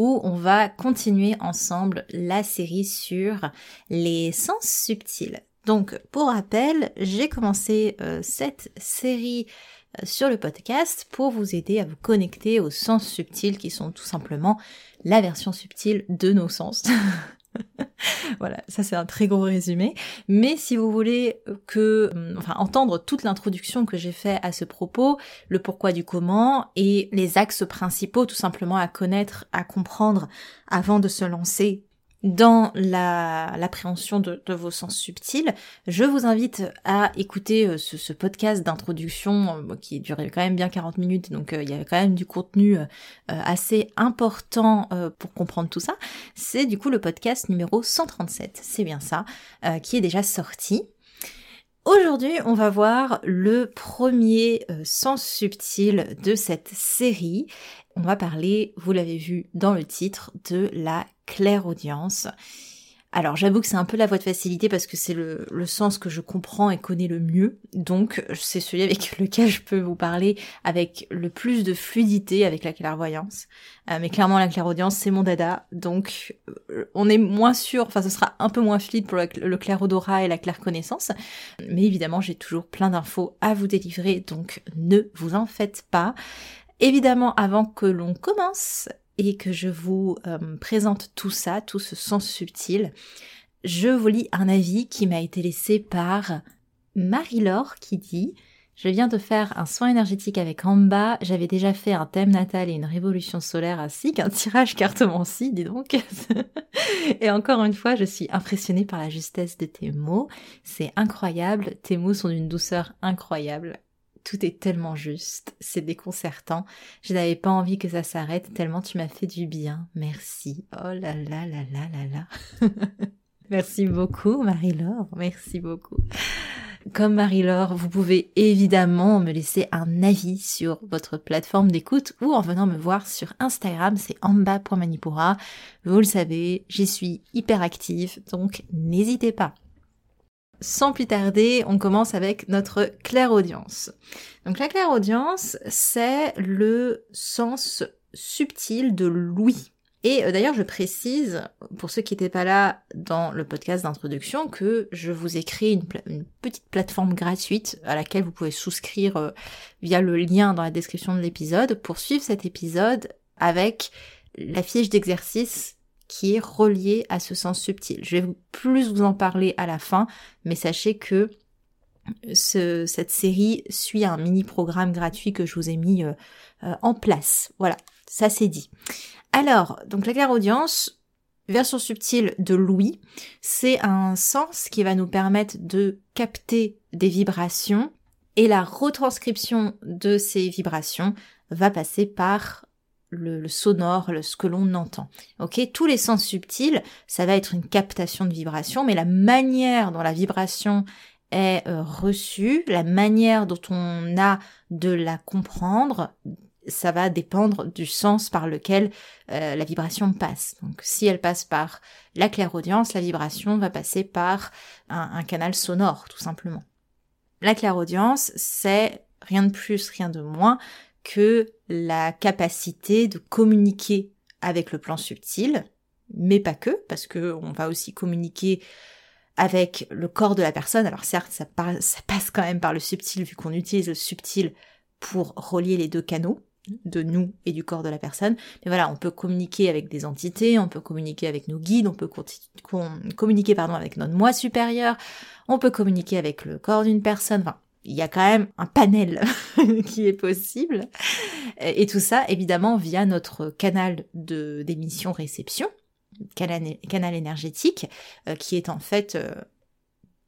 où on va continuer ensemble la série sur les sens subtils. Donc, pour rappel, j'ai commencé euh, cette série euh, sur le podcast pour vous aider à vous connecter aux sens subtils qui sont tout simplement la version subtile de nos sens. voilà, ça c'est un très gros résumé. Mais si vous voulez que, euh, enfin, entendre toute l'introduction que j'ai fait à ce propos, le pourquoi du comment et les axes principaux tout simplement à connaître, à comprendre avant de se lancer dans l'appréhension de, vos sens subtils, je vous invite à écouter euh, ce, podcast d'introduction euh, qui dure quand même bien 40 minutes, donc euh, il y a quand même du contenu assez important pour comprendre tout ça. C'est du coup le podcast numéro 137, c'est bien ça, qui est déjà sorti. Aujourd'hui, on va voir le premier sens subtil de cette série. On va parler, vous l'avez vu dans le titre, de la claire audience. Alors j'avoue que c'est un peu la voie de facilité parce que c'est le, sens que je comprends et connais le mieux, donc c'est celui avec lequel je peux vous parler avec le plus de fluidité avec la clairvoyance. Euh, mais clairement la clairaudience c'est mon dada, donc euh, on est moins sûr, enfin ce sera un peu moins fluide pour le, le et la claire connaissance, mais évidemment j'ai toujours plein d'infos à vous délivrer, donc ne vous en faites pas. Évidemment, avant que l'on commence, que je vous euh, présente tout ça, tout ce sens subtil, je vous lis un avis qui m'a été laissé par Marie-Laure qui dit je viens de faire un soin énergétique avec Amba, j'avais déjà fait un thème natal et une révolution solaire ainsi qu'un tirage cartomancie, dis donc. et encore une fois, je suis impressionnée par la justesse de tes mots. C'est incroyable, tes mots sont d'une douceur incroyable tout est tellement juste, c'est déconcertant. Je n'avais pas envie que ça s'arrête tellement tu m'as fait du bien. Merci. Oh là là là là là là. merci beaucoup Marie-Laure, merci beaucoup. Comme Marie-Laure, vous pouvez évidemment me laisser un avis sur votre plateforme d'écoute ou en venant me voir sur Instagram, c'est amba.manipura. Vous le savez, j'y suis hyper active, donc n'hésitez pas sans plus tarder, on commence avec notre clairaudience. Donc la clairaudience, c'est le sens subtil de l'ouïe. Et euh, d'ailleurs, je précise, pour ceux qui n'étaient pas là dans le podcast d'introduction, que je vous ai créé une, petite plateforme gratuite à laquelle vous pouvez souscrire euh, via le lien dans la description de l'épisode pour suivre cet épisode avec la fiche d'exercice qui est relié à ce sens subtil. Je vais plus vous en parler à la fin, mais sachez que cette série suit un mini programme gratuit que je vous ai mis euh, euh, en place. Voilà, ça c'est dit. Alors, donc la claire audience, version subtile de Louis, c'est un sens qui va nous permettre de capter des vibrations et la retranscription de ces vibrations va passer par le, sonore, ce que l'on entend. Ok, tous les sens subtils, ça va être une captation de vibration, mais la manière dont la vibration est euh, reçue, la manière dont on a de la comprendre, ça va dépendre du sens par lequel euh, la vibration passe. Donc si elle passe par la clairaudience, la vibration va passer par un, un canal sonore, tout simplement. La clairaudience, c'est rien de plus, rien de moins que la capacité de communiquer avec le plan subtil, mais pas que, parce que on va aussi communiquer avec le corps de la personne. Alors certes, ça, passe quand même par le subtil, vu qu'on utilise le subtil pour relier les deux canaux. de nous et du corps de la personne. Mais voilà, on peut communiquer avec des entités, on peut communiquer avec nos guides, on peut communiquer pardon avec notre moi supérieur, on peut communiquer avec le corps d'une personne. Enfin, il y a quand même un panel qui est possible. Et tout ça, évidemment, via notre canal de d'émission réception, canal, canal énergétique, euh, qui est en fait euh,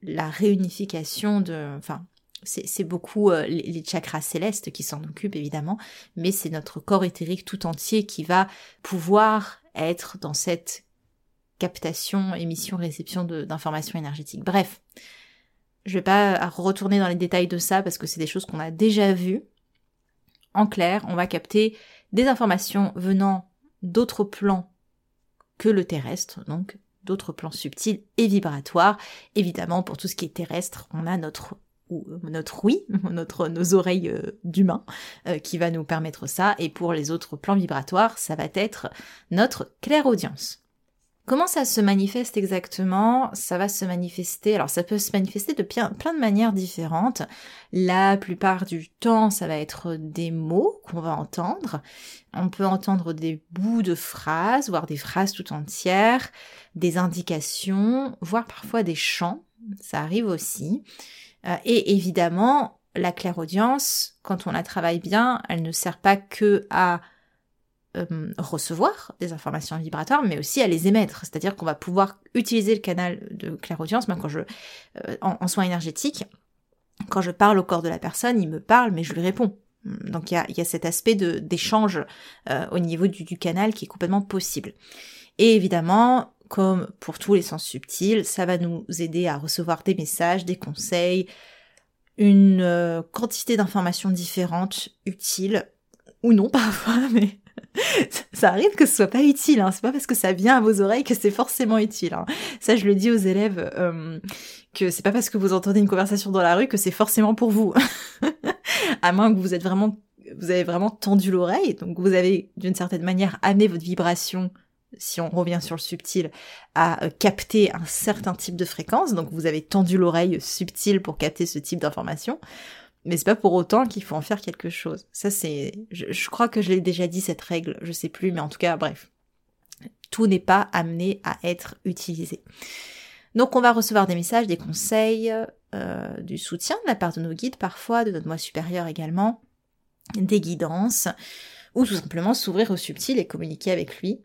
la réunification de, enfin, c'est beaucoup euh, les, chakras célestes qui s'en occupent évidemment, mais c'est notre corps éthérique tout entier qui va pouvoir être dans cette captation, émission, réception d'informations énergétiques. Bref, je vais pas retourner dans les détails de ça parce que c'est des choses qu'on a déjà vues. En clair, on va capter des informations venant d'autres plans que le terrestre, donc d'autres plans subtils et vibratoires. Évidemment, pour tout ce qui est terrestre, on a notre notre oui, notre nos oreilles euh, d'humain euh, qui va nous permettre ça et pour les autres plans vibratoires, ça va être notre clairaudience. Comment ça se manifeste exactement? Ça va se manifester, alors ça peut se manifester de plein, de manières différentes. La plupart du temps, ça va être des mots qu'on va entendre. On peut entendre des bouts de phrases, voire des phrases tout entières, des indications, voire parfois des chants. Ça arrive aussi. Euh, et évidemment, la clairaudience, quand on la travaille bien, elle ne sert pas que à euh, recevoir des informations vibratoires, mais aussi à les émettre. C'est-à-dire qu'on va pouvoir utiliser le canal de clairaudience, quand je, euh, en, soins énergétiques, quand je parle au corps de la personne, il me parle, mais je lui réponds. Donc il y a, y a, cet aspect d'échange euh, au niveau du, du, canal qui est complètement possible. Et évidemment, comme pour tous les sens subtils, ça va nous aider à recevoir des messages, des conseils, une quantité d'informations différentes, utiles, ou non parfois, mais ça arrive que ce soit pas utile, hein. c'est pas parce que ça vient à vos oreilles que c'est forcément utile. Hein. Ça, je le dis aux élèves, euh, que c'est pas parce que vous entendez une conversation dans la rue que c'est forcément pour vous. à moins que vous êtes vraiment, vous avez vraiment tendu l'oreille, donc vous avez d'une certaine manière amené votre vibration si on revient sur le subtil, à euh, capter un certain type de fréquence. Donc vous avez tendu l'oreille subtile pour capter ce type d'information mais c'est pas pour autant qu'il faut en faire quelque chose. Ça c'est, je, crois que je l'ai déjà dit cette règle, je sais plus, mais en tout cas, bref, tout n'est pas amené à être utilisé. Donc on va recevoir des messages, des conseils, euh, du soutien de la part de nos guides parfois, de notre moi supérieur également, des guidances, ou tout simplement s'ouvrir au subtil et communiquer avec lui,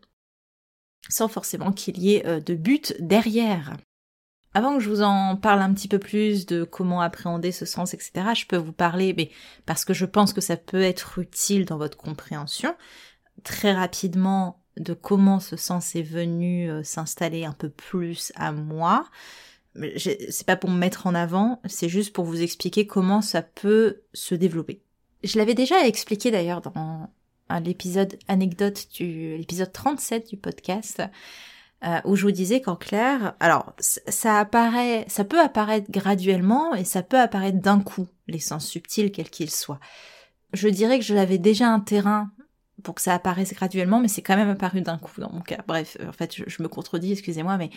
sans forcément qu'il y ait euh, de but derrière. Avant que je vous en parle un petit peu plus de comment appréhender ce sens, etc., je peux vous parler, mais parce que je pense que ça peut être utile dans votre compréhension, très rapidement de comment ce sens est venu euh, s'installer un peu plus à moi. C'est pas pour me mettre en avant, c'est juste pour vous expliquer comment ça peut se développer. Je l'avais déjà expliqué d'ailleurs dans l'épisode anecdote du l'épisode 37 du podcast. Euh, où je vous disais qu'en clair, alors ça apparaît, ça peut apparaître graduellement et ça peut apparaître d'un coup, les sens subtils quels qu'ils soient. Je dirais que je l'avais déjà un terrain pour que ça apparaisse graduellement, mais c'est quand même apparu d'un coup dans mon cas. Bref, en fait, je, me contredis, excusez-moi, mais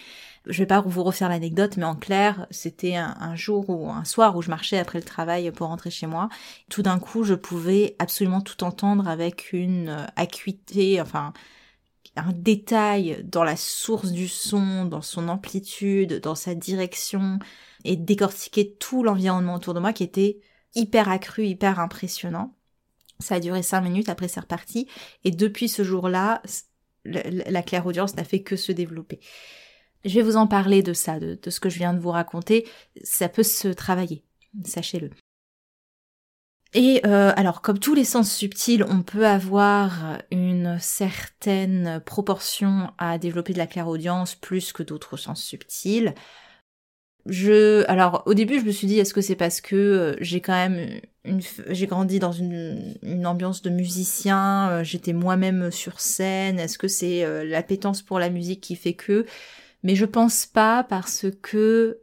je vais pas vous refaire l'anecdote, mais en clair, c'était un, un, jour ou un soir où je marchais après le travail pour rentrer chez moi. Tout d'un coup, je pouvais absolument tout entendre avec une acuité, enfin, un détail dans la source du son, dans son amplitude, dans sa direction, et décortiquer tout l'environnement autour de moi qui était hyper accru, hyper impressionnant. Ça a duré cinq minutes, après c'est reparti, et depuis ce jour-là, la claire-audience n'a fait que se développer. Je vais vous en parler de ça, de, de ce que je viens de vous raconter. Ça peut se travailler, sachez-le. Et euh, alors, comme tous les sens subtils, on peut avoir une certaine proportion à développer de la clairaudience plus que d'autres sens subtils. Je, alors au début, je me suis dit, est-ce que c'est parce que euh, j'ai quand même une, j'ai grandi dans une, une ambiance de musicien, euh, j'étais moi-même sur scène, est-ce que c'est l'appétence pour la musique qui fait que? Mais je pense pas parce que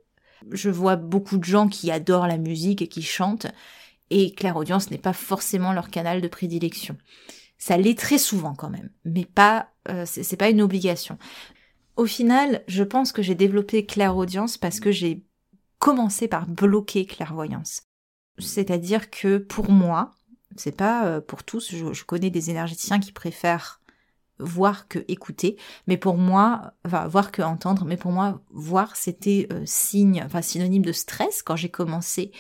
je vois beaucoup de gens qui adorent la musique et qui chantent et Audience n'est pas forcément leur canal de prédilection. Ça l'est très souvent quand même, mais pas, euh, c'est pas une obligation. Au final, je pense que j'ai développé Audience parce que j'ai commencé par bloquer clairvoyance. C'est-à-dire que pour moi, C'est pas euh, pour tous. Je, connais des énergéticiens qui préfèrent voir que écouter, mais pour moi, voir que entendre, mais pour moi, voir c'était euh, signe, enfin synonyme de stress quand j'ai commencé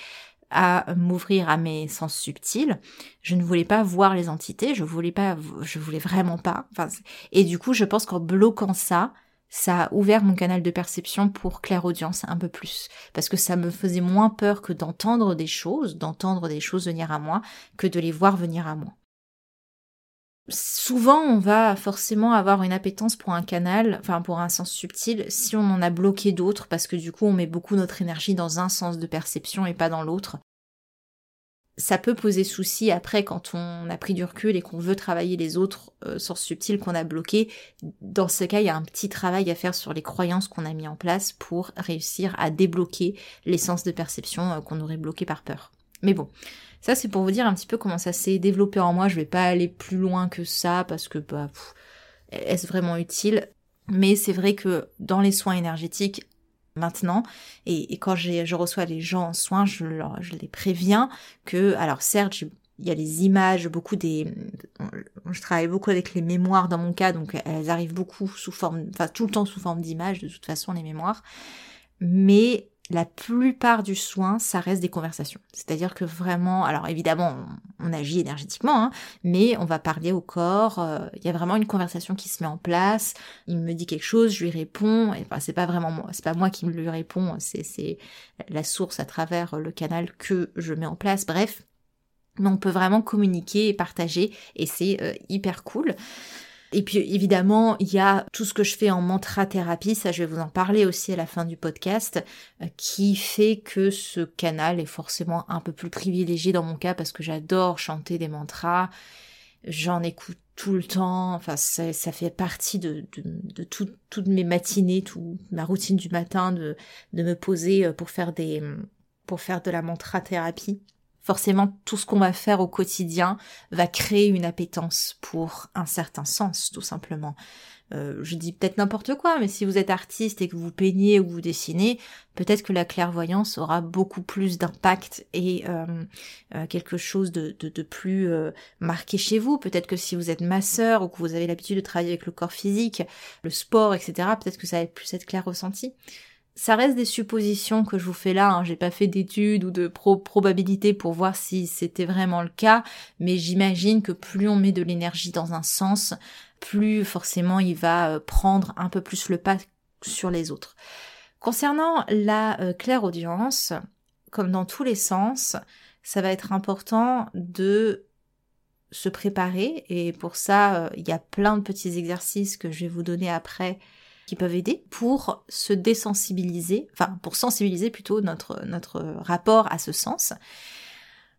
à m'ouvrir à mes sens subtils. Je ne voulais pas voir les entités, je voulais pas, je voulais vraiment pas. Enfin, et du coup, je pense qu'en bloquant ça, ça a ouvert mon canal de perception pour clairaudience un peu plus. Parce que ça me faisait moins peur que d'entendre des choses, d'entendre des choses venir à moi, que de les voir venir à moi. Souvent, on va forcément avoir une appétence pour un canal, enfin pour un sens subtil, si on en a bloqué d'autres, parce que du coup, on met beaucoup notre énergie dans un sens de perception et pas dans l'autre ça peut poser souci après quand on a pris du recul et qu'on veut travailler les autres euh, sources subtiles qu'on a bloquées. Dans ce cas, il y a un petit travail à faire sur les croyances qu'on a mis en place pour réussir à débloquer les sens de perception euh, qu'on aurait bloqués par peur. Mais bon, ça c'est pour vous dire un petit peu comment ça s'est développé en moi. Je vais pas aller plus loin que ça parce que bah, est-ce vraiment utile? Mais c'est vrai que dans les soins énergétiques, maintenant. Et, quand je reçois les gens en soins, je, je les préviens que, alors certes, il y a les images, beaucoup des, je travaille beaucoup avec les mémoires dans mon cas, donc elles arrivent beaucoup sous forme, enfin tout le temps sous forme d'images, de toute façon les mémoires. Mais la plupart du soin, ça reste des conversations. C'est-à-dire que vraiment, alors évidemment, on, agit énergétiquement, hein, mais on va parler au corps. Euh, il y a vraiment une conversation qui se met en place. Il me dit quelque chose, je lui réponds. Et enfin, c'est pas vraiment moi, c'est pas moi qui me lui réponds. C'est c'est la source à travers le canal que je mets en place. Bref, mais on peut vraiment communiquer et partager, et c'est euh, hyper cool. Et puis évidemment, il y a tout ce que je fais en mantra thérapie, ça je vais vous en parler aussi à la fin du podcast, euh, qui fait que ce canal est forcément un peu plus privilégié dans mon cas parce que j'adore chanter des mantras, j'en écoute tout le temps, enfin ça, fait partie de, de, toutes mes matinées, toute ma routine du matin de, de me poser euh, pour faire pour faire de la mantra thérapie forcément tout ce qu'on va faire au quotidien va créer une appétence pour un certain sens, tout simplement. Euh, je dis peut-être n'importe quoi, mais si vous êtes artiste et que vous peignez ou vous dessinez, peut-être que la clairvoyance aura beaucoup plus d'impact et euh, euh, quelque chose de, de, plus marqué chez vous. Peut-être que si vous êtes masseur ou que vous avez l'habitude de travailler avec le corps physique, le sport, etc., peut-être que ça va plus être clair ressenti ça reste des suppositions que je vous fais là, hein. j'ai pas fait d'études ou de probabilités pour voir si c'était vraiment le cas, mais j'imagine que plus on met de l'énergie dans un sens, plus forcément il va euh, prendre un peu plus le pas sur les autres. Concernant la euh, claire audience, comme dans tous les sens, ça va être important de se préparer et pour ça euh, il y a plein de petits exercices que je vais vous donner après qui peuvent aider pour se désensibiliser, enfin pour sensibiliser plutôt notre, notre rapport à ce sens.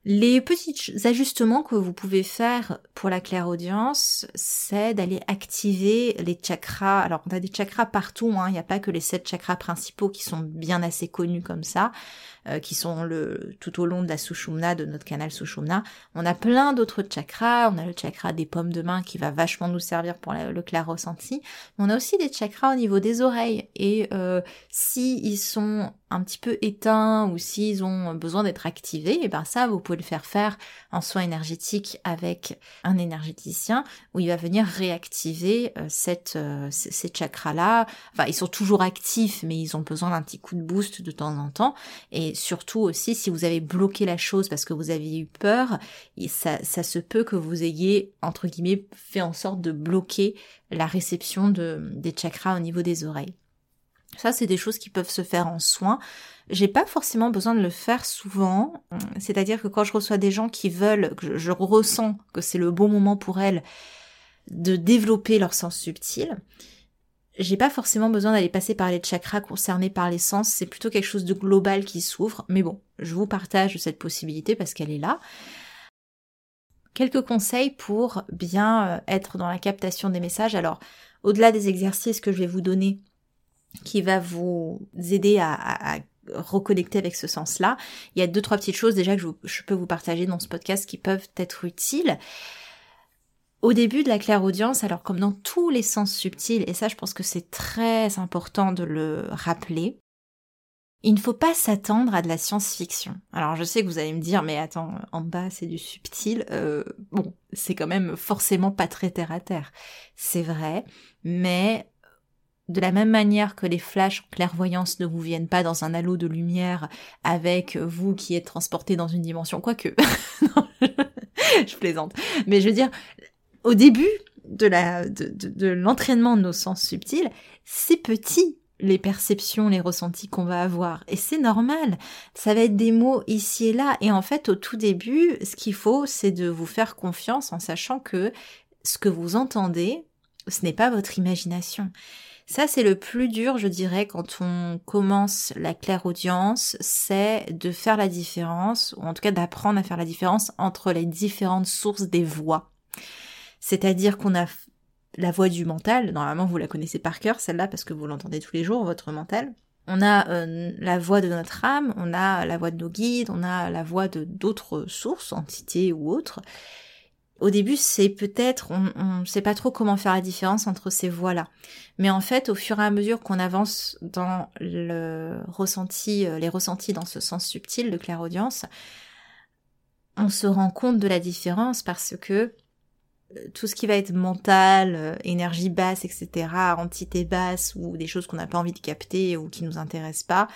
Les petits ajustements que vous pouvez faire pour la claire-audience, c'est d'aller activer les chakras. Alors, on a des chakras partout, hein. il n'y a pas que les sept chakras principaux qui sont bien assez connus comme ça. Euh, qui sont le, tout au long de la Sushumna, de notre canal Sushumna. On a plein d'autres chakras. On a le chakra des pommes de main qui va vachement nous servir pour le clair ressenti. On a aussi des chakras au niveau des oreilles. Et euh, si ils sont un petit peu éteints ou s'ils ont besoin d'être activés, et eh ben ça, vous pouvez le faire faire en soin énergétique avec un énergéticien où il va venir réactiver euh, cette, euh, ces chakras-là. Enfin, ils sont toujours actifs, mais ils ont besoin d'un petit coup de boost de temps en temps. Et surtout aussi, si vous avez bloqué la chose parce que vous aviez eu peur, ça, ça se peut que vous ayez, entre guillemets, fait en sorte de bloquer la réception de, des chakras au niveau des oreilles. Ça, c'est des choses qui peuvent se faire en soins. J'ai pas forcément besoin de le faire souvent. C'est-à-dire que quand je reçois des gens qui veulent, que je ressens que c'est le bon moment pour elles de développer leur sens subtil, j'ai pas forcément besoin d'aller passer par les chakras concernés par les sens, c'est plutôt quelque chose de global qui s'ouvre. Mais bon, je vous partage cette possibilité parce qu'elle est là. Quelques conseils pour bien euh, être dans la captation des messages. Alors, au-delà des exercices que je vais vous donner, qui va vous aider à, reconnecter avec ce sens-là, il y a deux trois petites choses déjà que je peux vous partager dans ce podcast qui peuvent être utiles. Au début de la claire audience, alors comme dans tous les sens subtils, et ça je pense que c'est très important de le rappeler, Il ne faut pas s'attendre à de la science-fiction. Alors je sais que vous allez me dire, mais attends, en bas c'est du subtil. Euh, bon, c'est quand même forcément pas très terre à terre. C'est vrai, mais de la même manière que les flashs en clairvoyance ne vous viennent pas dans un halo de lumière avec vous qui êtes transporté dans une dimension, quoique, je plaisante. Mais je veux dire, au début de de l'entraînement de nos sens subtils, c'est petit les perceptions, les ressentis qu'on va avoir. Et c'est normal. Ça va être des mots ici et là. Et en fait, au tout début, ce qu'il faut, c'est de vous faire confiance en sachant que ce que vous entendez, ce n'est pas votre imagination. Ça, c'est le plus dur, je dirais, quand on commence la claire audience, c'est de faire la différence, ou en tout cas d'apprendre à faire la différence entre les différentes sources des voix. C'est-à-dire qu'on a la voix du mental, normalement vous la connaissez par cœur, celle-là, parce que vous l'entendez tous les jours, votre mental. On a euh, la voix de notre âme, on a la voix de nos guides, on a la voix de d'autres sources, entités ou autres. Au début, c'est peut-être, on ne sait pas trop comment faire la différence entre ces voix-là. Mais en fait, au fur et à mesure qu'on avance dans le ressenti, euh, les ressentis dans ce sens subtil de clairaudience, on se rend compte de la différence parce que tout ce qui va être mental, euh, énergie basse, etc., entité basse ou des choses qu'on n'a pas envie de capter ou qui nous intéressent pas,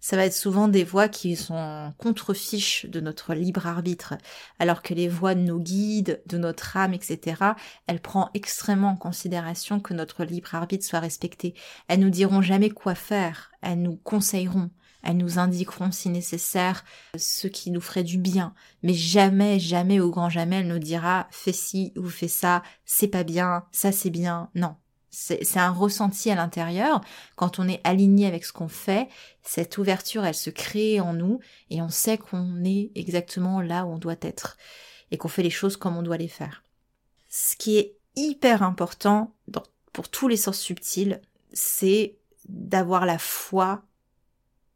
ça va être souvent des voix qui sont contrefiches de notre libre arbitre, alors que les voix de nos guides, de notre âme, etc., elles prennent extrêmement en considération que notre libre arbitre soit respecté. Elles nous diront jamais quoi faire, elles nous conseilleront, elles nous indiqueront si nécessaire ce qui nous ferait du bien. Mais jamais, jamais, au grand jamais, elle nous dira fais ci ou fais ça, c'est pas bien, ça c'est bien. Non. C'est un ressenti à l'intérieur. Quand on est aligné avec ce qu'on fait, cette ouverture, elle se crée en nous et on sait qu'on est exactement là où on doit être et qu'on fait les choses comme on doit les faire. Ce qui est hyper important pour tous les sens subtils, c'est d'avoir la foi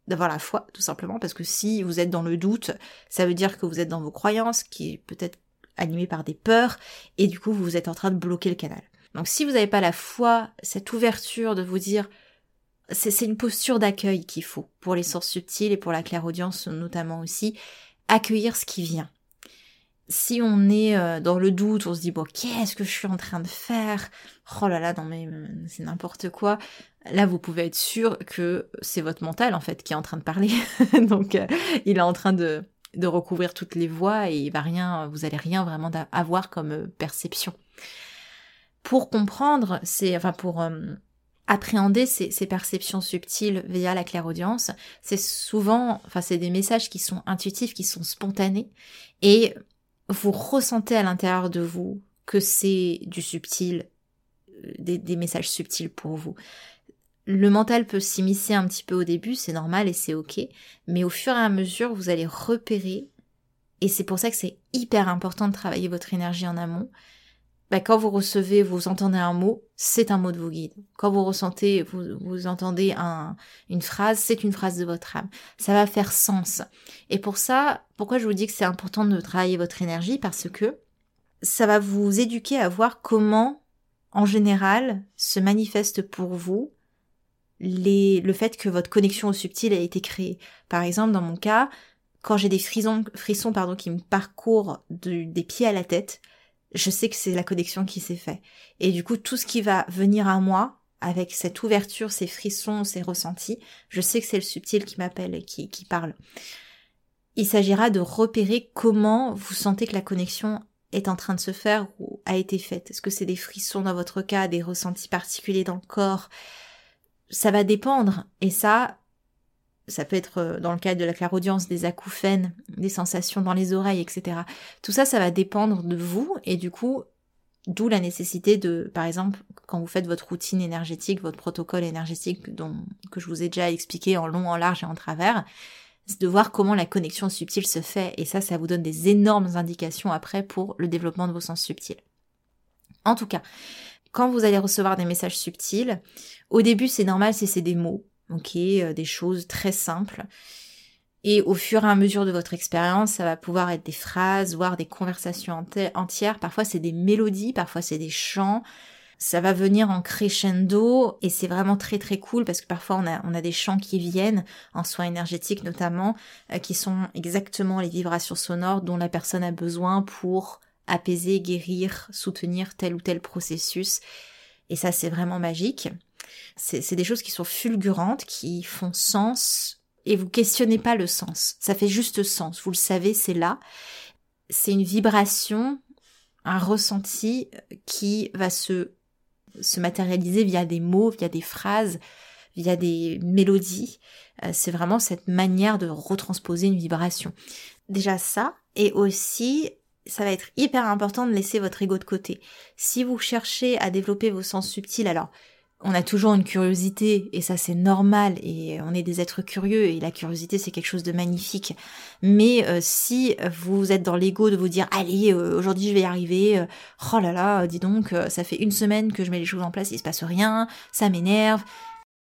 d'avoir la foi, tout simplement, parce que si vous êtes dans le doute, ça veut dire que vous êtes dans vos croyances, qui est peut-être animées par des peurs, et du coup, vous êtes en train de bloquer le canal. Donc si vous n'avez pas la foi, cette ouverture de vous dire, c'est une posture d'accueil qu'il faut, pour les sources subtiles et pour la claire-audience notamment aussi, accueillir ce qui vient. Si on est euh, dans le doute, on se dit bon qu'est-ce que je suis en train de faire? Oh là là, non mais euh, c'est n'importe quoi là vous pouvez être sûr que c'est votre mental en fait qui est en train de parler. Donc euh, il est en train de, de recouvrir toutes les voix et il va rien, vous allez rien vraiment avoir comme perception. Pour comprendre, c'est enfin pour euh, appréhender ces, ces, perceptions subtiles via la clairaudience, c'est souvent, enfin c'est des messages qui sont intuitifs, qui sont spontanés et vous ressentez à l'intérieur de vous que c'est du subtil, des, des, messages subtils pour vous le mental peut s'immiscer un petit peu au début, c'est normal et c'est ok, mais au fur et à mesure, vous allez repérer, et c'est pour ça que c'est hyper important de travailler votre énergie en amont. Bah, quand vous recevez, vous entendez un mot, c'est un mot de vos guides. Quand vous ressentez, vous, vous entendez un, une phrase, c'est une phrase de votre âme. Ça va faire sens. Et pour ça, pourquoi je vous dis que c'est important de travailler votre énergie? Parce que ça va vous éduquer à voir comment, en général, se manifeste pour vous le fait que votre connexion au subtil a été créée. Par exemple, dans mon cas, quand j'ai des frissons, frissons pardon, qui me parcourent des pieds à la tête, je sais que c'est la connexion qui s'est faite. Et du coup, tout ce qui va venir à moi, avec cette ouverture, ces frissons, ces ressentis, je sais que c'est le subtil qui m'appelle et qui, qui parle. Il s'agira de repérer comment vous sentez que la connexion est en train de se faire ou a été faite. Est-ce que c'est des frissons dans votre cas, des ressentis particuliers dans le corps? Ça va dépendre. Et ça, ça peut être euh, dans le cadre de la clairaudience, des acouphènes, des sensations dans les oreilles, etc. Tout ça, ça va dépendre de vous et du coup, d'où la nécessité de, par exemple, quand vous faites votre routine énergétique, votre protocole énergétique dont, que je vous ai déjà expliqué en long, en large et en travers, de voir comment la connexion subtile se fait et ça, ça vous donne des énormes indications après pour le développement de vos sens subtils. En tout cas, quand vous allez recevoir des messages subtils, au début c'est normal si c'est des mots, ok, euh, des choses très simples. Et au fur et à mesure de votre expérience, ça va pouvoir être des phrases, voire des conversations entières. Parfois c'est des mélodies, parfois c'est des chants. ça va venir en crescendo et c'est vraiment très très cool parce que parfois on a, on a des chants qui viennent en soins énergétiques notamment euh, qui sont exactement les vibrations sonores dont la personne a besoin pour apaiser, guérir, soutenir tel ou tel processus et ça c'est vraiment magique. C'est des choses qui sont fulgurantes, qui font sens et vous questionnez pas le sens. Ça fait juste sens. Vous le savez, c'est là. C'est une vibration, un ressenti qui va se se matérialiser via des mots, via des phrases, via des mélodies. Euh, c'est vraiment cette manière de retransposer une vibration. Déjà ça, et aussi, ça va être hyper important de laisser votre ego de côté. Si vous cherchez à développer vos sens subtils, alors on a toujours une curiosité et ça c'est normal et on est des êtres curieux et la curiosité c'est quelque chose de magnifique. Mais euh, si vous êtes dans l'ego de vous dire allez euh, aujourd'hui je vais y arriver, euh, oh là là dis donc ça fait une semaine que je mets les choses en place il se passe rien, ça m'énerve,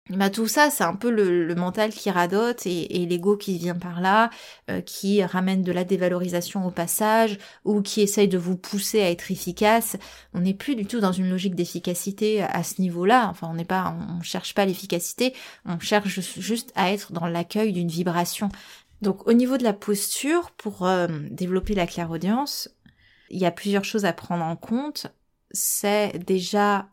bah, tout ça, c'est un peu le, mental qui radote et, l'ego qui vient par là, euh, qui ramène de la dévalorisation au passage ou qui essaye de vous pousser à être efficace. On n'est plus du tout dans une logique d'efficacité à ce niveau-là. Enfin, on n'est pas, on cherche pas l'efficacité, on cherche juste à être dans l'accueil d'une vibration. Donc, au niveau de la posture, pour euh, développer la clairaudience, il y a plusieurs choses à prendre en compte. C'est déjà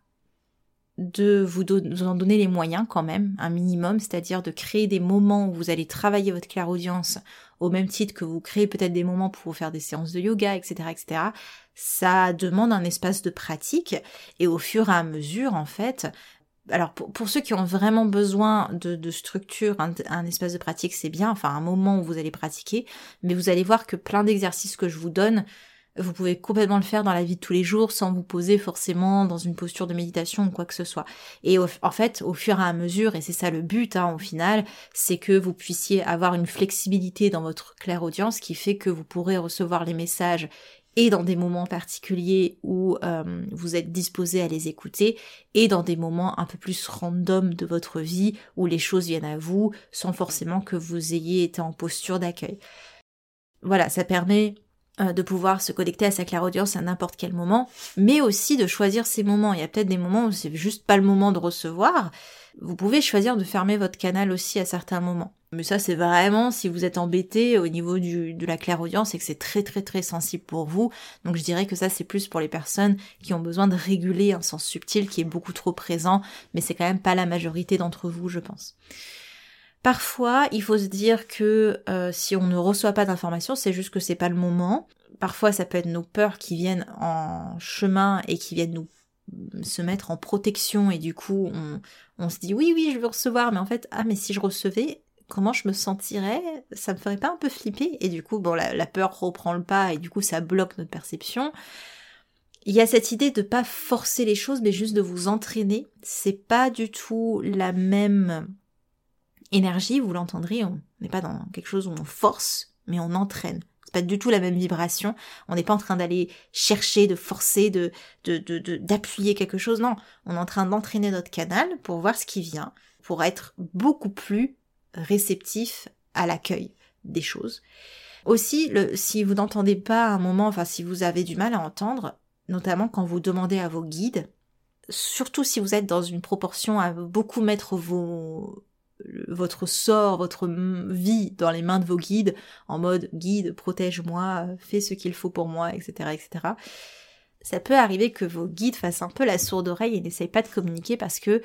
de vous, en donner les moyens quand même, un minimum, c'est-à-dire de créer des moments où vous allez travailler votre clairaudience au même titre que vous créez peut-être des moments pour faire des séances de yoga, etc., etc. Ça demande un espace de pratique et au fur et à mesure, en fait, alors pour, ceux qui ont vraiment besoin de, structure, un, espace de pratique, c'est bien, enfin un moment où vous allez pratiquer, mais vous allez voir que plein d'exercices que je vous donne, vous pouvez complètement le faire dans la vie de tous les jours sans vous poser forcément dans une posture de méditation ou quoi que ce soit. Et en fait, au fur et à mesure, et c'est ça le but hein, au final, c'est que vous puissiez avoir une flexibilité dans votre claire audience qui fait que vous pourrez recevoir les messages et dans des moments particuliers où euh, vous êtes disposé à les écouter, et dans des moments un peu plus random de votre vie où les choses viennent à vous sans forcément que vous ayez été en posture d'accueil. Voilà, ça permet de pouvoir se connecter à sa clairaudience à n'importe quel moment, mais aussi de choisir ces moments. Il y a peut-être des moments où c'est juste pas le moment de recevoir. Vous pouvez choisir de fermer votre canal aussi à certains moments. Mais ça, c'est vraiment si vous êtes embêté au niveau du, de la clairaudience et que c'est très très très sensible pour vous. Donc je dirais que ça, c'est plus pour les personnes qui ont besoin de réguler un sens subtil qui est beaucoup trop présent, mais c'est quand même pas la majorité d'entre vous, je pense. Parfois, il faut se dire que euh, si on ne reçoit pas d'informations, c'est juste que c'est pas le moment. Parfois, ça peut être nos peurs qui viennent en chemin et qui viennent nous se mettre en protection et du coup on, on se dit oui oui je veux recevoir mais en fait ah mais si je recevais comment je me sentirais? Ça me ferait pas un peu flipper? Et du coup bon la, la peur reprend le pas et du coup ça bloque notre perception. Il y a cette idée de pas forcer les choses mais juste de vous entraîner. C'est pas du tout la même énergie, vous l'entendrez, on n'est pas dans quelque chose où on force, mais on entraîne. C'est pas du tout la même vibration. On n'est pas en train d'aller chercher, de forcer, de, d'appuyer quelque chose. Non, on est en train d'entraîner notre canal pour voir ce qui vient, pour être beaucoup plus réceptif à l'accueil des choses. Aussi, si vous n'entendez pas un moment, enfin si vous avez du mal à entendre, notamment quand vous demandez à vos guides, surtout si vous êtes dans une proportion à beaucoup mettre vos, votre sort, votre vie dans les mains de vos guides, en mode guide, protège-moi, fais ce qu'il faut pour moi, etc., etc. Ça peut arriver que vos guides fassent un peu la sourde oreille et n'essayent pas de communiquer parce que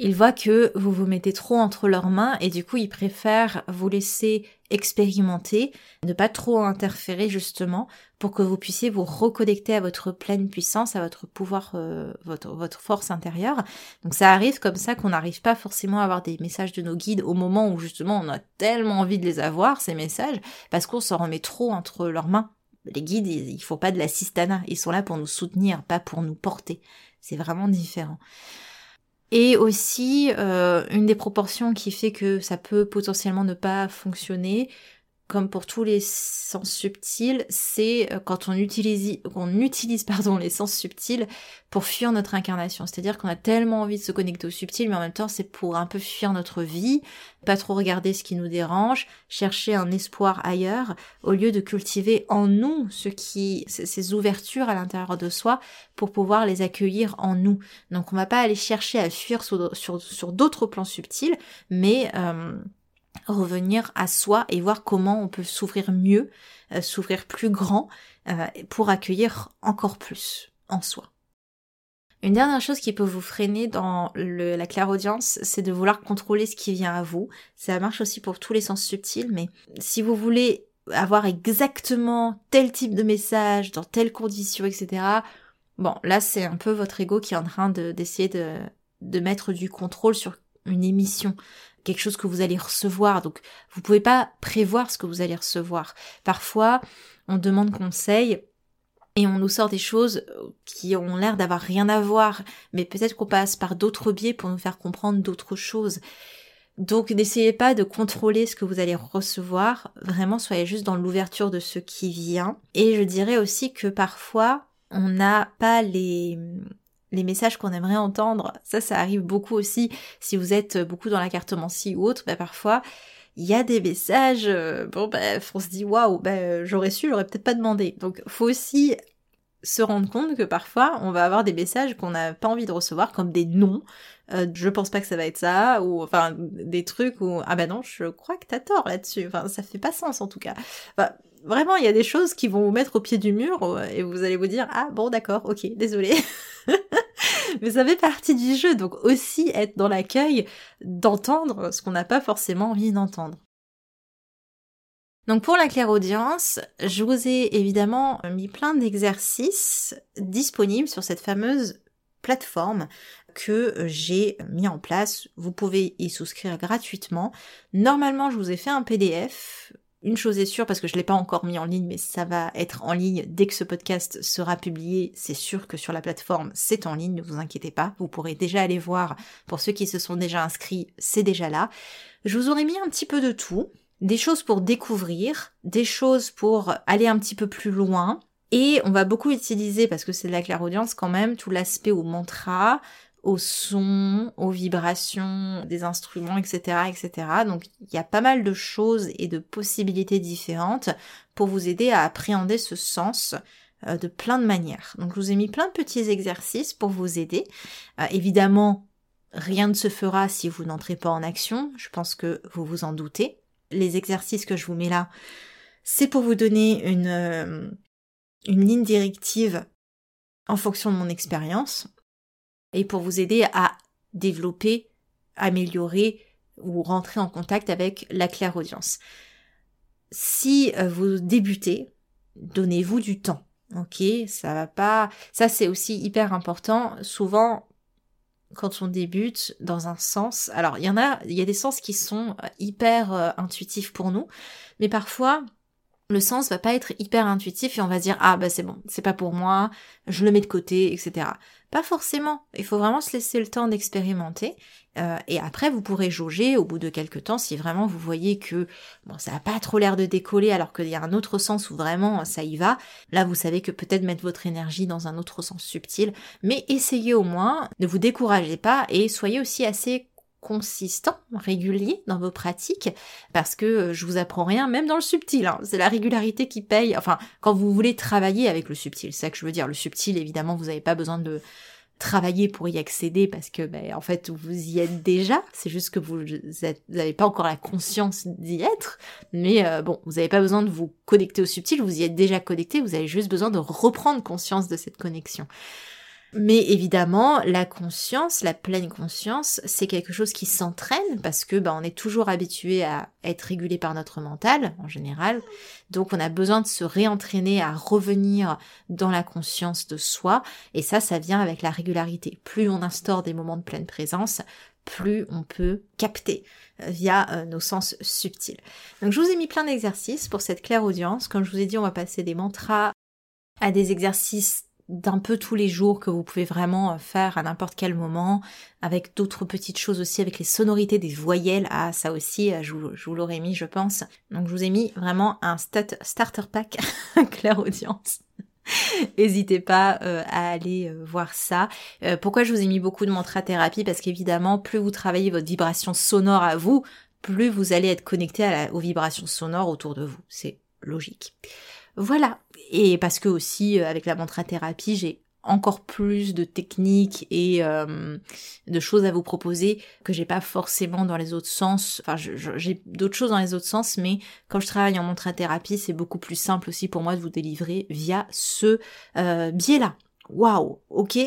ils voient que vous vous mettez trop entre leurs mains et du coup ils préfèrent vous laisser expérimenter, ne pas trop interférer justement pour que vous puissiez vous reconnecter à votre pleine puissance, à votre pouvoir, euh, votre, force intérieure. Donc ça arrive comme ça qu'on n'arrive pas forcément à avoir des messages de nos guides au moment où justement on a tellement envie de les avoir, ces messages, parce qu'on s'en remet trop entre leurs mains. Les guides, il, il faut pas de l'assistanat, ils sont là pour nous soutenir, pas pour nous porter. C'est vraiment différent. Et aussi, euh, une des proportions qui fait que ça peut potentiellement ne pas fonctionner, comme pour tous les sens subtils, c'est euh, quand on utilise, on utilise pardon, les sens subtils pour fuir notre incarnation. C'est-à-dire qu'on a tellement envie de se connecter au subtil, mais en même temps c'est pour un peu fuir notre vie, pas trop regarder ce qui nous dérange, chercher un espoir ailleurs, au lieu de cultiver en nous ce qui, ces ouvertures à l'intérieur de soi pour pouvoir les accueillir en nous. Donc on va pas aller chercher à fuir sur, d'autres plans subtils, mais euh, revenir à soi et voir comment on peut s'ouvrir mieux, euh, s'ouvrir plus grand euh, pour accueillir encore plus en soi. Une dernière chose qui peut vous freiner dans la clairaudience, c'est de vouloir contrôler ce qui vient à vous. Ça marche aussi pour tous les sens subtils, mais si vous voulez avoir exactement tel type de message, dans telles conditions, etc., bon, là c'est un peu votre ego qui est en train d'essayer de, de mettre du contrôle sur une émission quelque chose que vous allez recevoir. Donc, vous pouvez pas prévoir ce que vous allez recevoir. Parfois, on demande conseil et on nous sort des choses qui ont l'air d'avoir rien à voir, mais peut-être qu'on passe par d'autres biais pour nous faire comprendre d'autres choses. Donc n'essayez pas de contrôler ce que vous allez recevoir, vraiment soyez juste dans l'ouverture de ce qui vient. Et je dirais aussi que parfois on n'a pas les, les messages qu'on aimerait entendre. Ça, ça arrive beaucoup aussi si vous êtes beaucoup dans la cartomancie ou autre. Bah, parfois, il y a des messages, euh, bon, bah, on se dit waouh, bah, j'aurais su, j'aurais peut-être pas demandé. Donc, faut aussi se rendre compte que parfois, on va avoir des messages qu'on n'a pas envie de recevoir, comme des noms. Euh, je pense pas que ça va être ça, ou enfin des trucs où ah bah non, je crois que t'as tort là-dessus. Enfin, ça fait pas sens en tout cas. Enfin, vraiment, il y a des choses qui vont vous mettre au pied du mur euh, et vous allez vous dire ah bon d'accord, ok, désolé. Mais ça fait partie du jeu, donc aussi être dans l'accueil d'entendre ce qu'on n'a pas forcément envie d'entendre. Donc pour la clairaudience, je vous ai évidemment mis plein d'exercices disponibles sur cette fameuse plateforme que j'ai mis en place. Vous pouvez y souscrire gratuitement. Normalement, je vous ai fait un PDF une chose est sûre, parce que je ne l'ai pas encore mis en ligne, mais ça va être en ligne dès que ce podcast sera publié. C'est sûr que sur la plateforme, c'est en ligne, ne vous inquiétez pas. Vous pourrez déjà aller voir. Pour ceux qui se sont déjà inscrits, c'est déjà là. Je vous aurais mis un petit peu de tout. Des choses pour découvrir, des choses pour aller un petit peu plus loin. Et on va beaucoup utiliser, parce que c'est de la clairaudience quand même, tout l'aspect au mantra, au son, aux vibrations des instruments, etc., etc. Donc il y a pas mal de choses et de possibilités différentes pour vous aider à appréhender ce sens euh, de plein de manières. Donc je vous ai mis plein de petits exercices pour vous aider. Euh, évidemment, rien ne se fera si vous n'entrez pas en action. Je pense que vous vous en doutez. Les exercices que je vous mets là, c'est pour vous donner une, euh, une ligne directive en fonction de mon expérience et pour vous aider à développer, améliorer ou rentrer en contact avec la claire-audience. Si euh, vous débutez, donnez-vous du temps. Ok, ça va pas. Ça c'est aussi hyper important. Souvent, quand on débute dans un sens, alors il y en a, il y a des sens qui sont euh, hyper euh, intuitifs pour nous, mais parfois le sens va pas être hyper intuitif et on va dire ah bah c'est bon, c'est pas pour moi, je le mets de côté, etc. Pas forcément. Il faut vraiment se laisser le temps d'expérimenter. Euh, et après, vous pourrez jauger au bout de quelques temps si vraiment vous voyez que bon, ça n'a pas trop l'air de décoller alors qu'il y a un autre sens où vraiment ça y va. Là, vous savez que peut-être mettre votre énergie dans un autre sens subtil. Mais essayez au moins, ne vous découragez pas et soyez aussi assez consistant, régulier dans vos pratiques, parce que euh, je vous apprends rien, même dans le subtil. Hein. C'est la régularité qui paye. Enfin, quand vous voulez travailler avec le subtil, c'est ça que je veux dire. Le subtil, évidemment, vous n'avez pas besoin de travailler pour y accéder parce que, ben, en fait, vous y êtes déjà. C'est juste que vous n'avez pas encore la conscience d'y être. Mais euh, bon, vous n'avez pas besoin de vous connecter au subtil. Vous y êtes déjà connecté. Vous avez juste besoin de reprendre conscience de cette connexion. Mais évidemment, la conscience, la pleine conscience, c'est quelque chose qui s'entraîne parce que bah, on est toujours habitué à être régulé par notre mental en général. Donc on a besoin de se réentraîner à revenir dans la conscience de soi et ça ça vient avec la régularité. Plus on instaure des moments de pleine présence, plus on peut capter euh, via euh, nos sens subtils. Donc je vous ai mis plein d'exercices pour cette claire audience. Comme je vous ai dit, on va passer des mantras à des exercices d'un peu tous les jours que vous pouvez vraiment euh, faire à n'importe quel moment, avec d'autres petites choses aussi, avec les sonorités des voyelles. Ah, ça aussi, euh, je vous, l'aurais mis, je pense. Donc je vous ai mis vraiment un starter pack clair audience. N'hésitez pas euh, à aller voir ça. pourquoi je vous ai mis beaucoup de mantra thérapie Parce qu'évidemment, plus vous travaillez votre vibration sonore à vous, plus vous allez être connecté aux vibrations sonores autour de vous. C'est logique. Voilà. Et parce que aussi, euh, avec la mantra-thérapie, j'ai encore plus de techniques et euh, de choses à vous proposer que j'ai pas forcément dans les autres sens. Enfin, j'ai d'autres choses dans les autres sens, mais quand je travaille en mantra-thérapie, c'est beaucoup plus simple aussi pour moi de vous délivrer via ce euh, biais-là. Waouh, ok.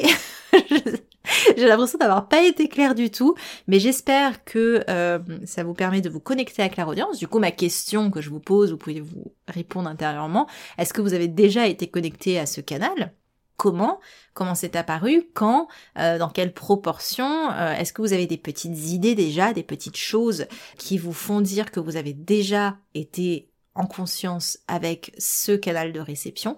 J'ai l'impression d'avoir pas été clair du tout, mais j'espère que euh, ça vous permet de vous connecter avec la audience. Du coup, ma question que je vous pose, vous pouvez vous répondre intérieurement. Est-ce que vous avez déjà été connecté à ce canal? Comment? Comment c'est apparu? Quand? Euh, Dans quelle proportion? Euh, Est-ce que vous avez des petites idées déjà, des petites choses qui vous font dire que vous avez déjà été en conscience avec ce canal de réception?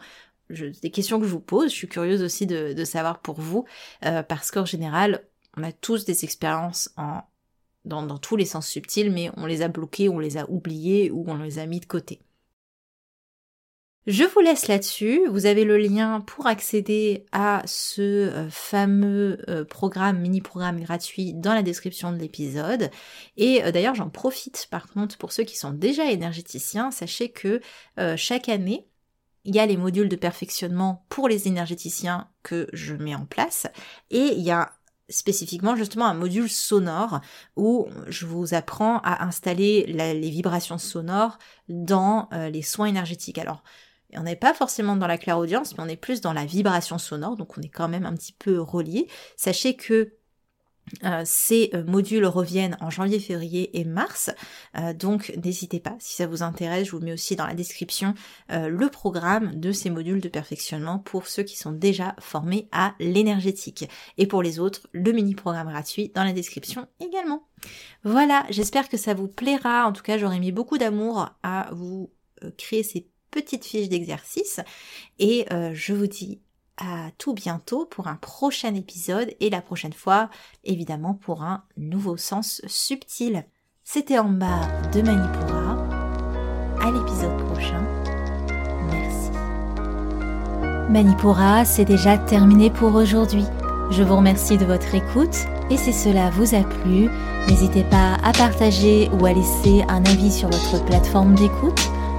Des questions que je vous pose. Je suis curieuse aussi de, savoir pour vous, euh, parce qu'en général, on a tous des expériences en, dans, dans tous les sens subtils, mais on les a bloquées, on les a oubliées ou on les a mis de côté. Je vous laisse là-dessus. Vous avez le lien pour accéder à ce euh, fameux euh, programme, mini-programme gratuit dans la description de l'épisode. Et d'ailleurs, j'en profite par contre pour ceux qui sont déjà énergéticiens. Sachez que chaque année, il y a les modules de perfectionnement pour les énergéticiens que je mets en place et il y a spécifiquement justement un module sonore où je vous apprends à installer les vibrations sonores dans euh, les soins énergétiques. Alors, on n'est pas forcément dans la clairaudience, mais on est plus dans la vibration sonore, donc on est quand même un petit peu relié. Sachez que euh, ces euh, modules reviennent en janvier, février et mars, euh, donc n'hésitez pas, si ça vous intéresse, je vous mets aussi dans la description le programme de ces modules de perfectionnement pour ceux qui sont déjà formés à l'énergétique. Et pour les autres, le mini-programme gratuit dans la description également. Voilà, j'espère que ça vous plaira, en tout cas j'aurais mis beaucoup d'amour à vous créer ces petites fiches d'exercice et je vous dis à tout bientôt pour un prochain épisode et la prochaine fois, évidemment, pour un nouveau sens subtil. C'était en bas de Manipura. À l'épisode prochain. Merci. Manipura, c'est déjà terminé pour aujourd'hui. Je vous remercie de votre écoute et si cela vous a plu, n'hésitez pas à partager ou à laisser un avis sur votre plateforme d'écoute